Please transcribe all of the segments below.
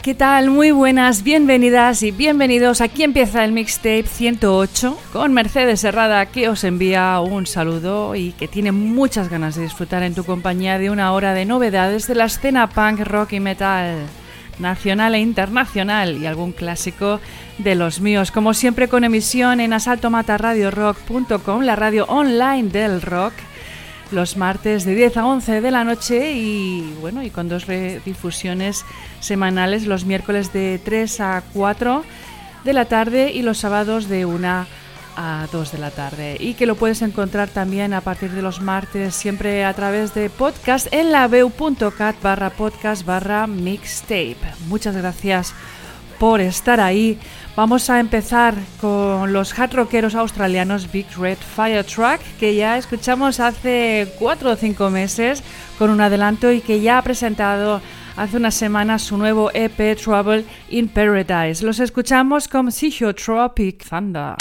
¿qué tal? Muy buenas, bienvenidas y bienvenidos. Aquí empieza el mixtape 108 con Mercedes Herrada que os envía un saludo y que tiene muchas ganas de disfrutar en tu compañía de una hora de novedades de la escena punk, rock y metal nacional e internacional y algún clásico de los míos. Como siempre con emisión en asaltomataradiorock.com, la radio online del rock los martes de 10 a 11 de la noche y bueno, y con dos redifusiones semanales los miércoles de 3 a 4 de la tarde y los sábados de 1 a 2 de la tarde y que lo puedes encontrar también a partir de los martes siempre a través de podcast en la barra podcast barra mixtape. Muchas gracias por estar ahí. Vamos a empezar con los hard rockeros australianos Big Red Fire Truck, que ya escuchamos hace cuatro o cinco meses con un adelanto y que ya ha presentado hace unas semanas su nuevo EP Trouble in Paradise. Los escuchamos con Tropic Thunder.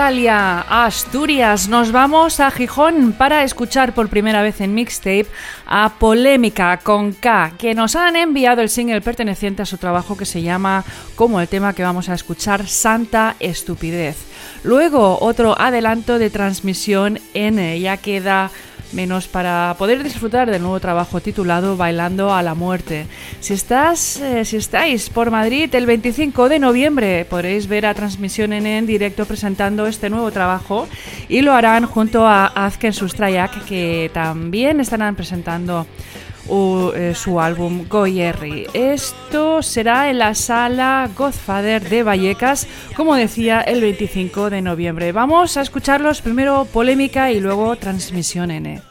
De Australia a Asturias nos vamos a Gijón para escuchar por primera vez en mixtape a Polémica con K, que nos han enviado el single perteneciente a su trabajo que se llama, como el tema que vamos a escuchar, Santa Estupidez. Luego otro adelanto de transmisión en Ya queda menos para poder disfrutar del nuevo trabajo titulado Bailando a la Muerte. Si, estás, eh, si estáis por Madrid el 25 de noviembre podréis ver a Transmisión en directo presentando este nuevo trabajo y lo harán junto a Azken Sustrayak que también estarán presentando eh, su álbum Goyerri. Esto será en la sala Godfather de Vallecas, como decía, el 25 de noviembre. Vamos a escucharlos primero Polémica y luego Transmisión N.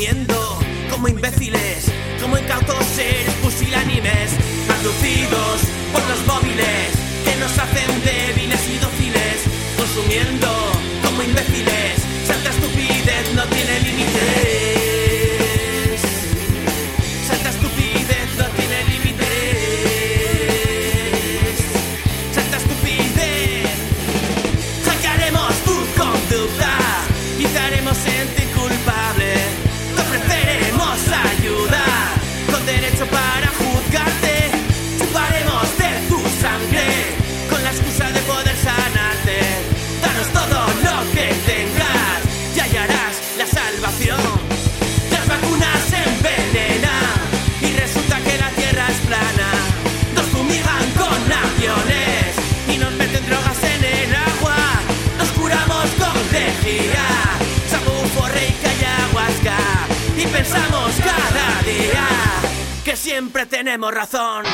consumiendo como imbéciles, como incautos seres pusilánimes, abducidos por los móviles que nos hacen débiles y dóciles, consumiendo como imbéciles. Tenemos razón.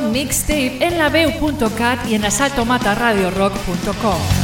Mixtape en la y en asaltomataradiorock.com.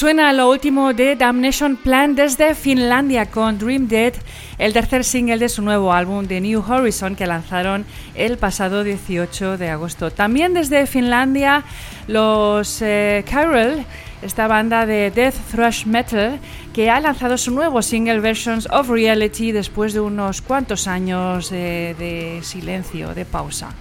suena lo último de Damnation Plan desde Finlandia con Dream Dead, el tercer single de su nuevo álbum The New Horizon que lanzaron el pasado 18 de agosto. También desde Finlandia, los eh, Carol esta banda de death thrash metal que ha lanzado su nuevo single Versions of Reality después de unos cuantos años de, de silencio, de pausa.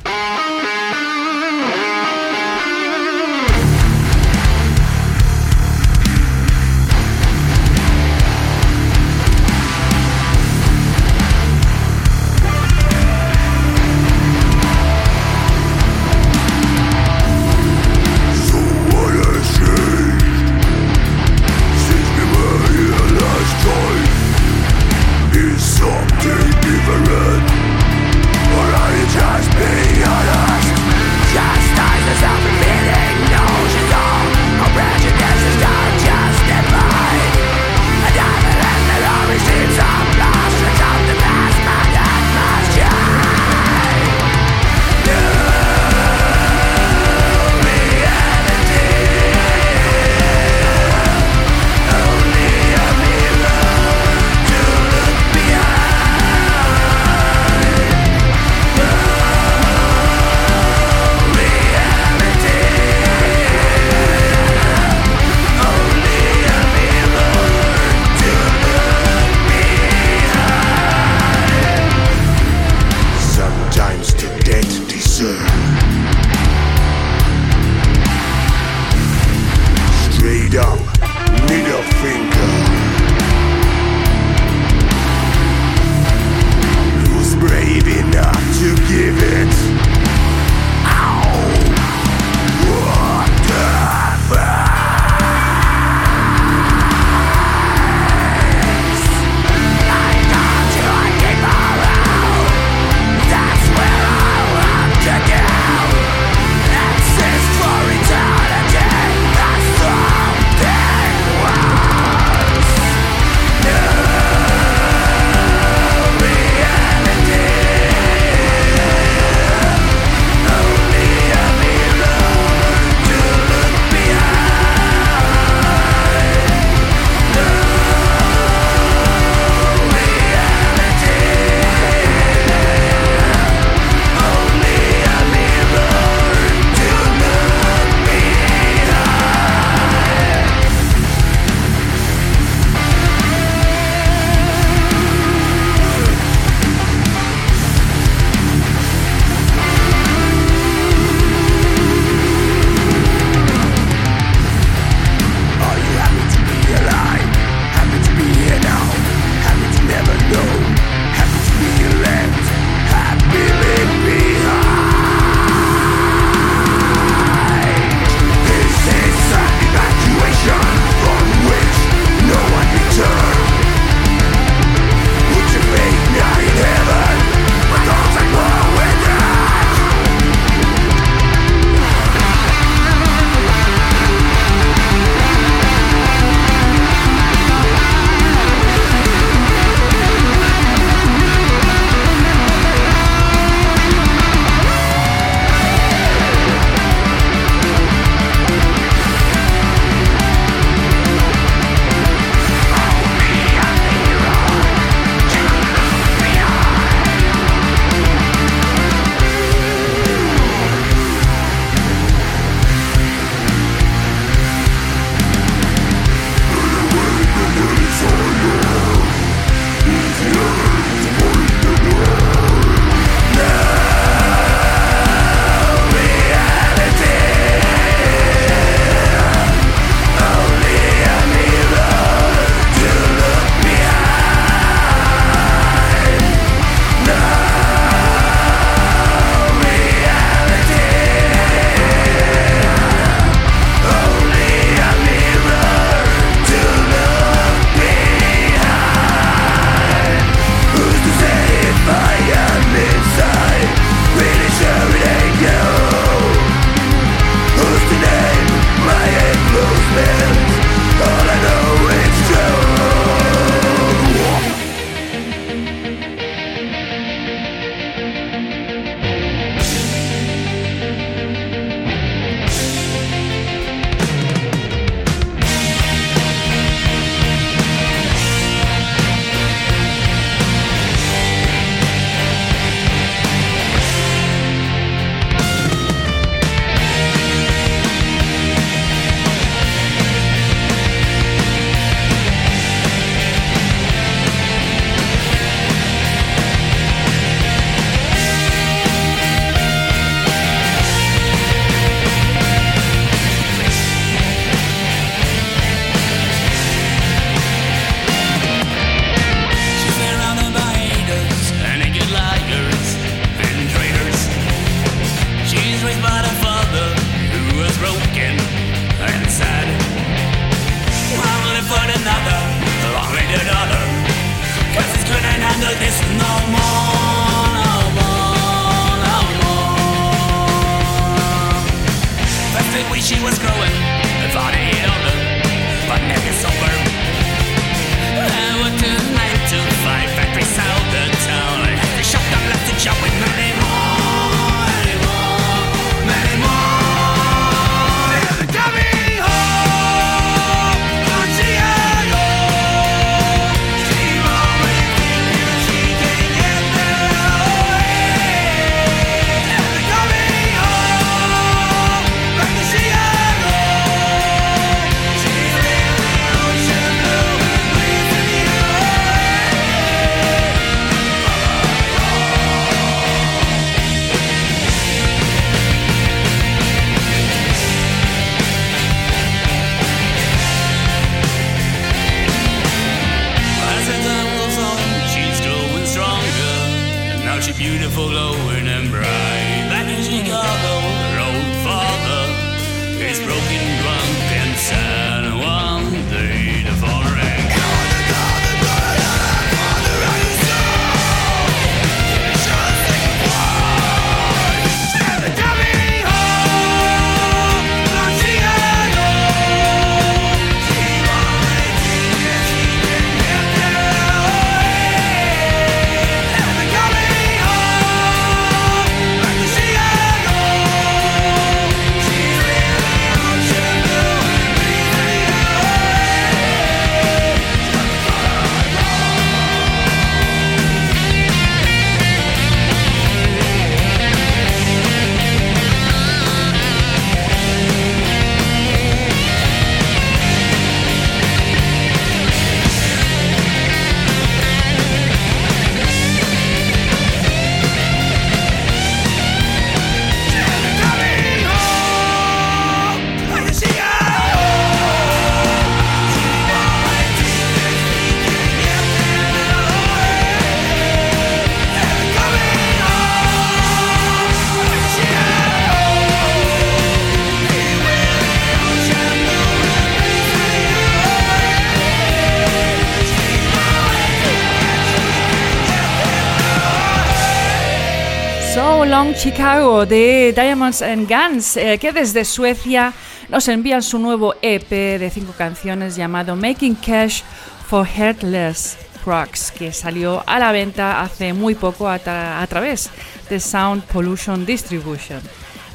Chicago de Diamonds and Guns, eh, que desde Suecia nos envían su nuevo EP de cinco canciones llamado Making Cash for Headless Crocs, que salió a la venta hace muy poco a, a través de Sound Pollution Distribution.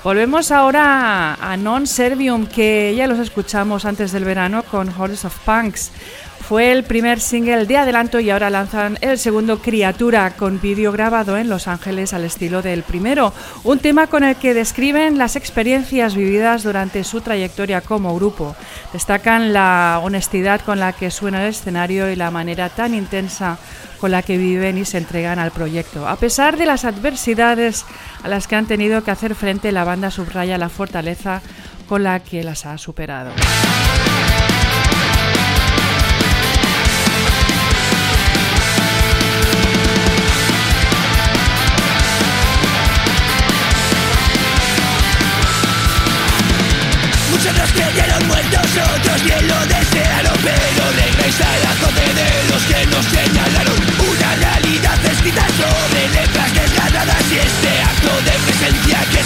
Volvemos ahora a Non Servium, que ya los escuchamos antes del verano con Hordes of Punks. Fue el primer single de adelanto y ahora lanzan el segundo Criatura con vídeo grabado en Los Ángeles al estilo del primero, un tema con el que describen las experiencias vividas durante su trayectoria como grupo. Destacan la honestidad con la que suena el escenario y la manera tan intensa con la que viven y se entregan al proyecto. A pesar de las adversidades a las que han tenido que hacer frente, la banda subraya la fortaleza con la que las ha superado.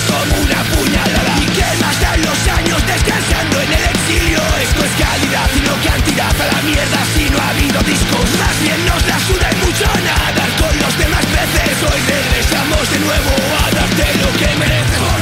Como una Y que más dan los años descansando en el exilio. Esto es calidad y no cantidad a la mierda si no ha habido discos. Más bien nos la suda mucho nadar con los demás peces. Hoy regresamos de nuevo a darte lo que mereces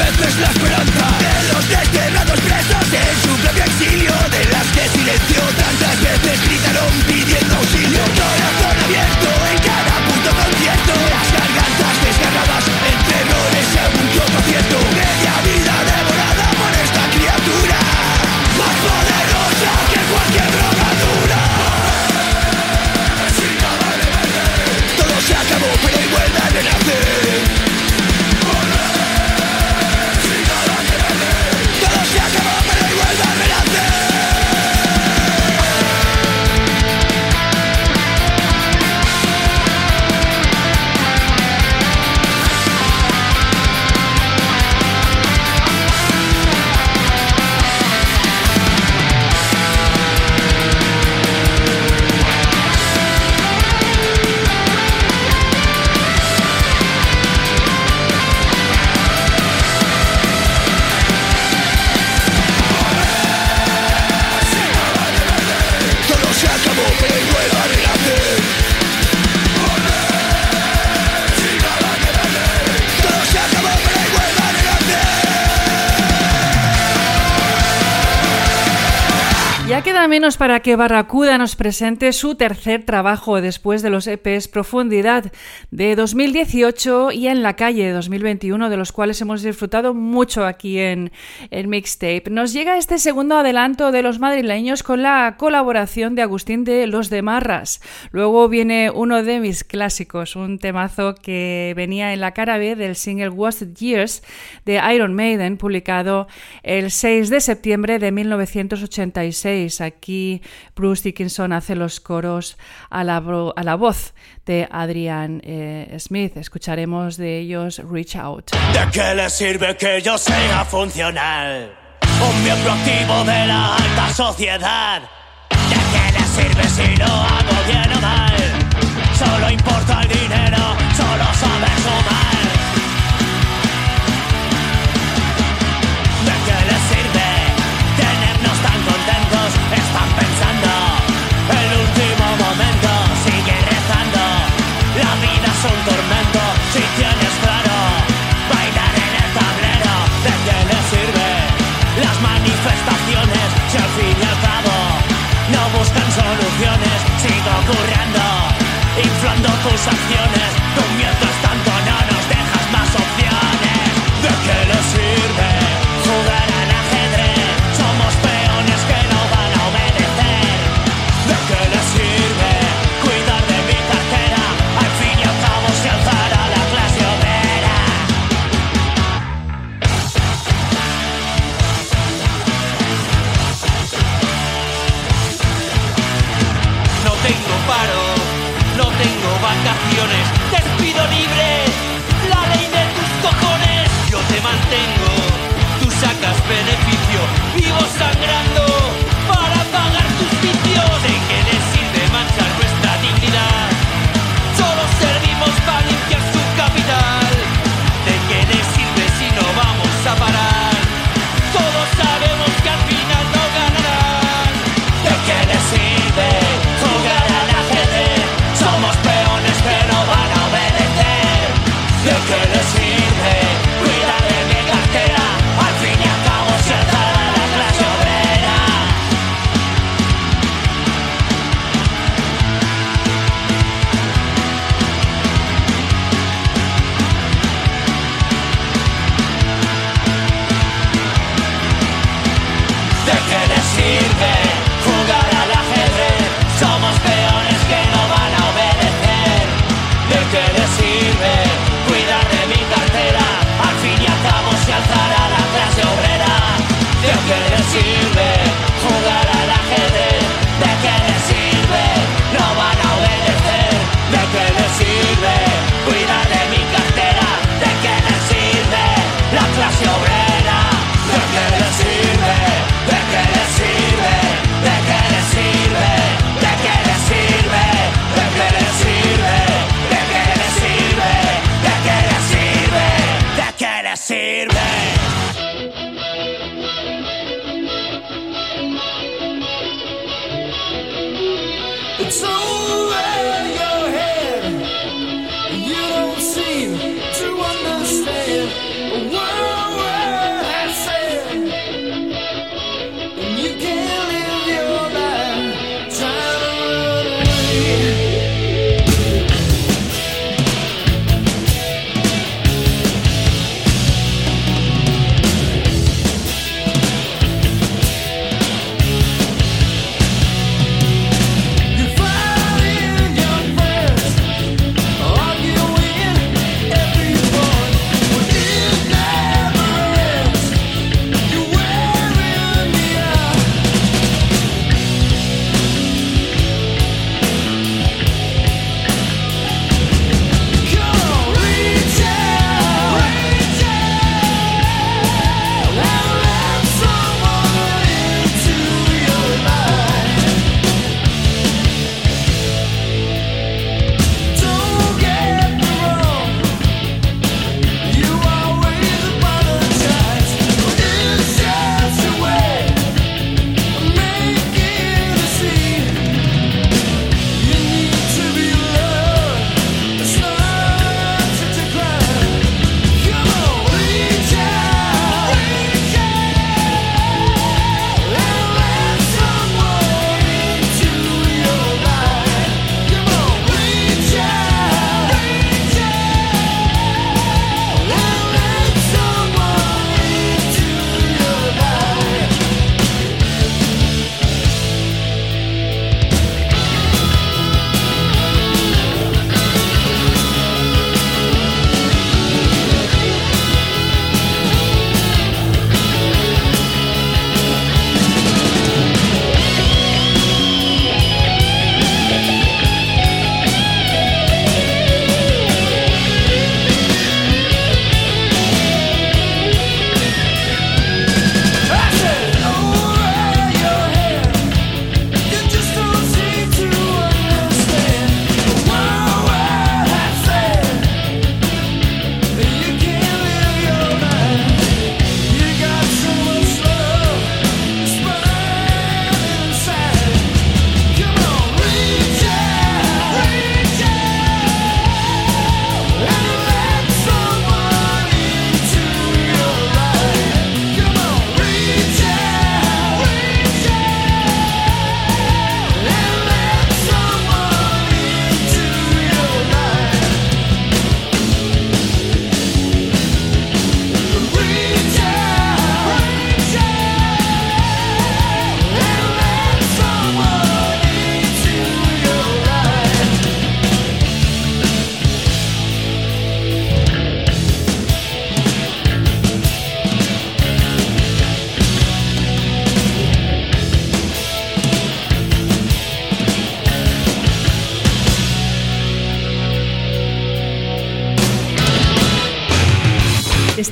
veces la esperanza. De los desterrados presos en su propio exilio, de las que silenció tantas veces gritaron pidiendo auxilio. Corazón abierto en cada punto concierto, las gargantas desgarradas entre errores algún otro menos para que Barracuda nos presente su tercer trabajo después de los EPs Profundidad de 2018 y En la calle de 2021, de los cuales hemos disfrutado mucho aquí en el Mixtape. Nos llega este segundo adelanto de los madrileños con la colaboración de Agustín de Los de Marras. Luego viene uno de mis clásicos, un temazo que venía en la cara B del single Wasted Years de Iron Maiden, publicado el 6 de septiembre de 1986. Aquí Bruce Dickinson hace los coros a la, a la voz de Adrian eh, Smith. Escucharemos de ellos Reach Out. ¿De qué le sirve que yo sea funcional? Un miembro activo de la alta sociedad. ¿De qué le sirve si lo hago bien o mal? Solo importa el dinero, solo sabes sumar.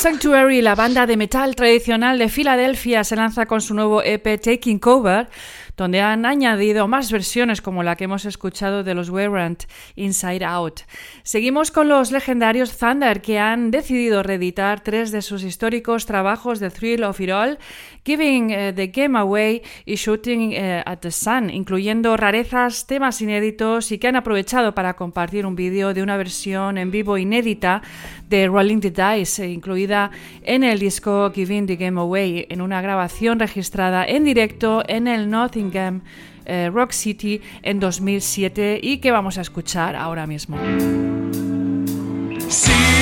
Sanctuary, la banda de metal tradicional de Filadelfia, se lanza con su nuevo EP Taking Cover, donde han añadido más versiones como la que hemos escuchado de los Warrant Inside Out. Seguimos con los legendarios Thunder, que han decidido reeditar tres de sus históricos trabajos de Thrill of It All, Giving eh, the Game Away y Shooting eh, at the Sun, incluyendo rarezas, temas inéditos y que han aprovechado para compartir un vídeo de una versión en vivo inédita de Rolling the Dice, incluida en el disco Giving the Game Away, en una grabación registrada en directo en el Nottingham eh, Rock City en 2007 y que vamos a escuchar ahora mismo. Sometimes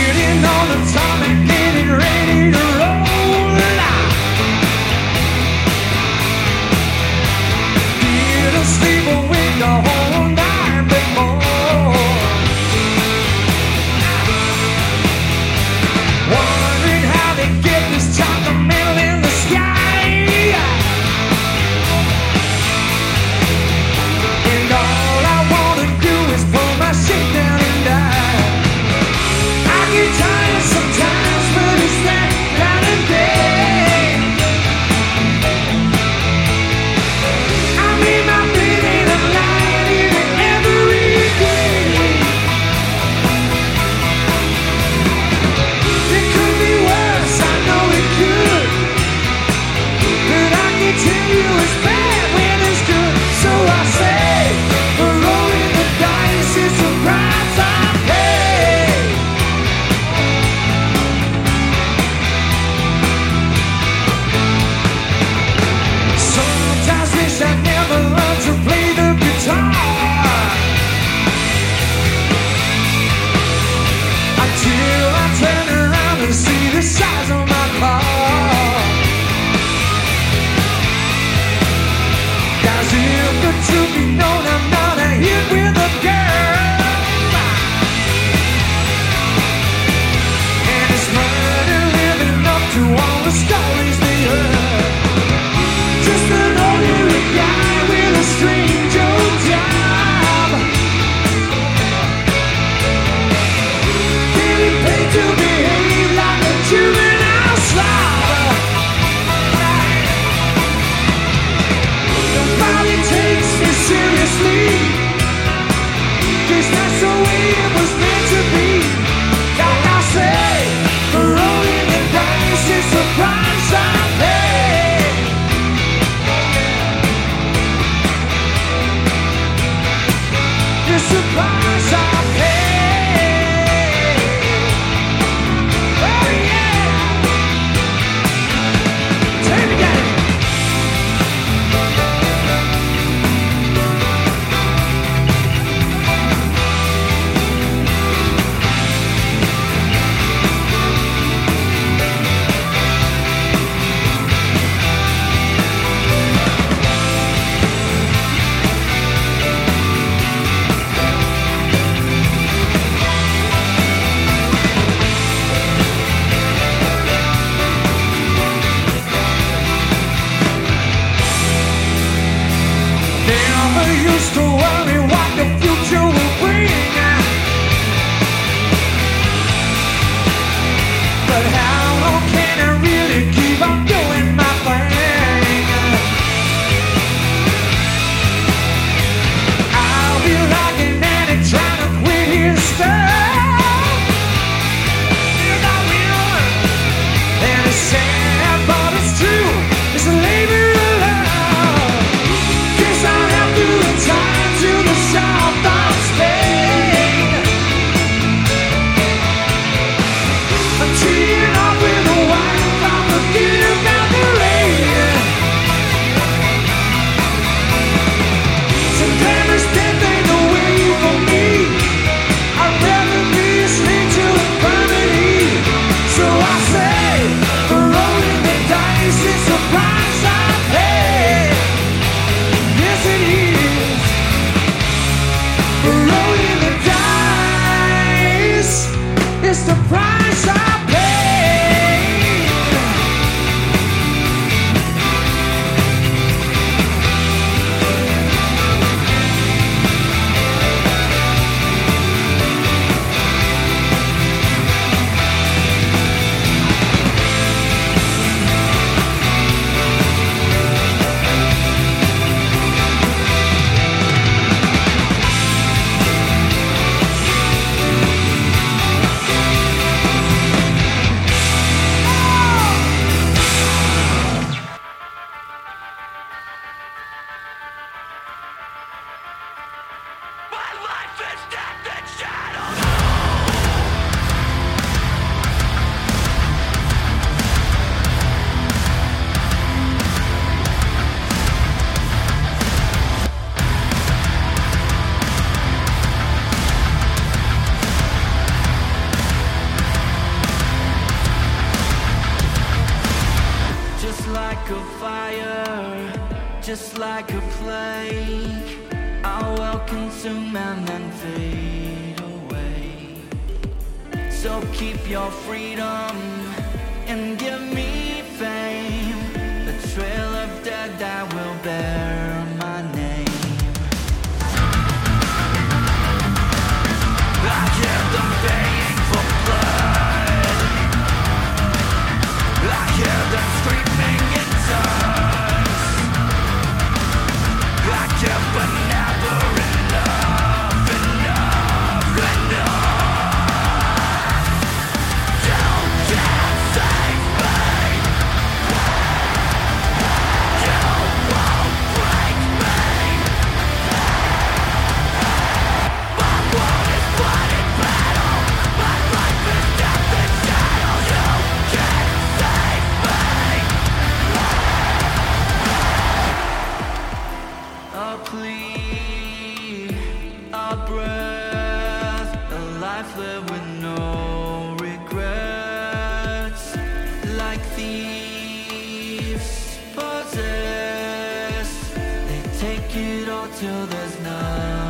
take it all till there's nothing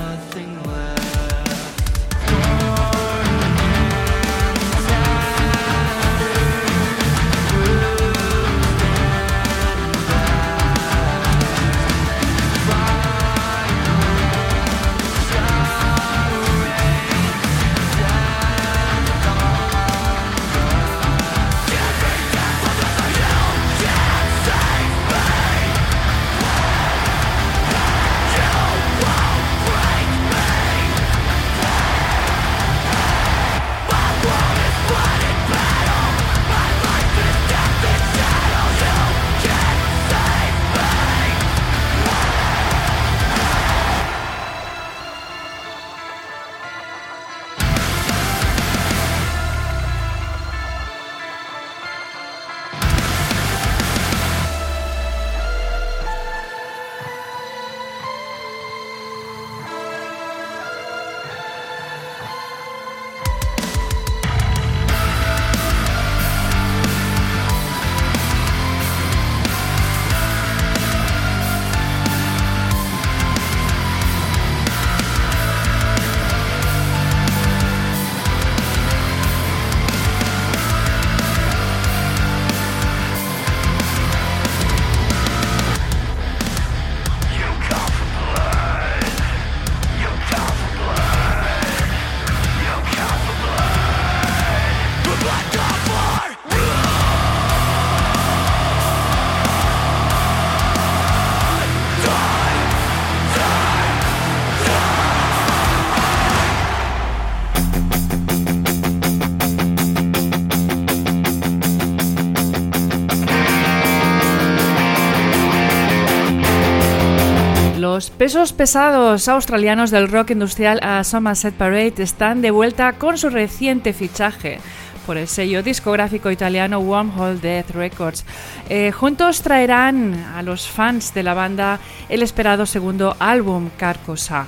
pesos pesados australianos del rock industrial a Somerset Parade están de vuelta con su reciente fichaje por el sello discográfico italiano Wormhole Death Records. Eh, juntos traerán a los fans de la banda el esperado segundo álbum, Carcosa.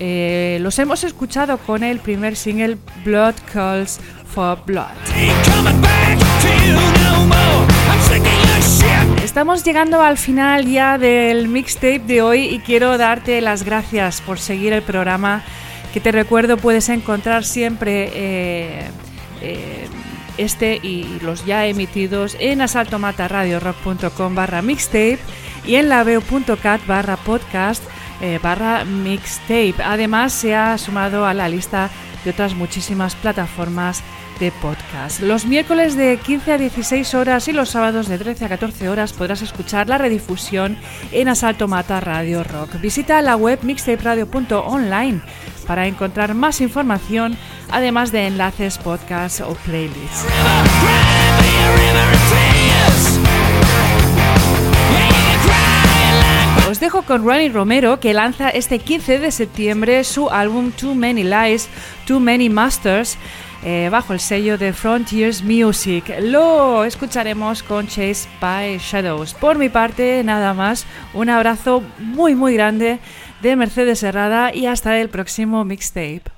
Eh, los hemos escuchado con el primer single Blood Calls for Blood. Estamos llegando al final ya del mixtape de hoy y quiero darte las gracias por seguir el programa que te recuerdo puedes encontrar siempre eh, eh, este y los ya emitidos en asaltomataradiorock.com barra mixtape y en laveo.cat barra podcast eh, barra mixtape. Además se ha sumado a la lista de otras muchísimas plataformas de podcast. Los miércoles de 15 a 16 horas y los sábados de 13 a 14 horas podrás escuchar la redifusión en Asalto Mata Radio Rock. Visita la web mixtaperadio.online para encontrar más información, además de enlaces, podcasts o playlists. Os dejo con Ronnie Romero que lanza este 15 de septiembre su álbum Too Many Lies, Too Many Masters eh, bajo el sello de Frontiers Music. Lo escucharemos con Chase by Shadows. Por mi parte, nada más, un abrazo muy muy grande de Mercedes Herrada y hasta el próximo mixtape.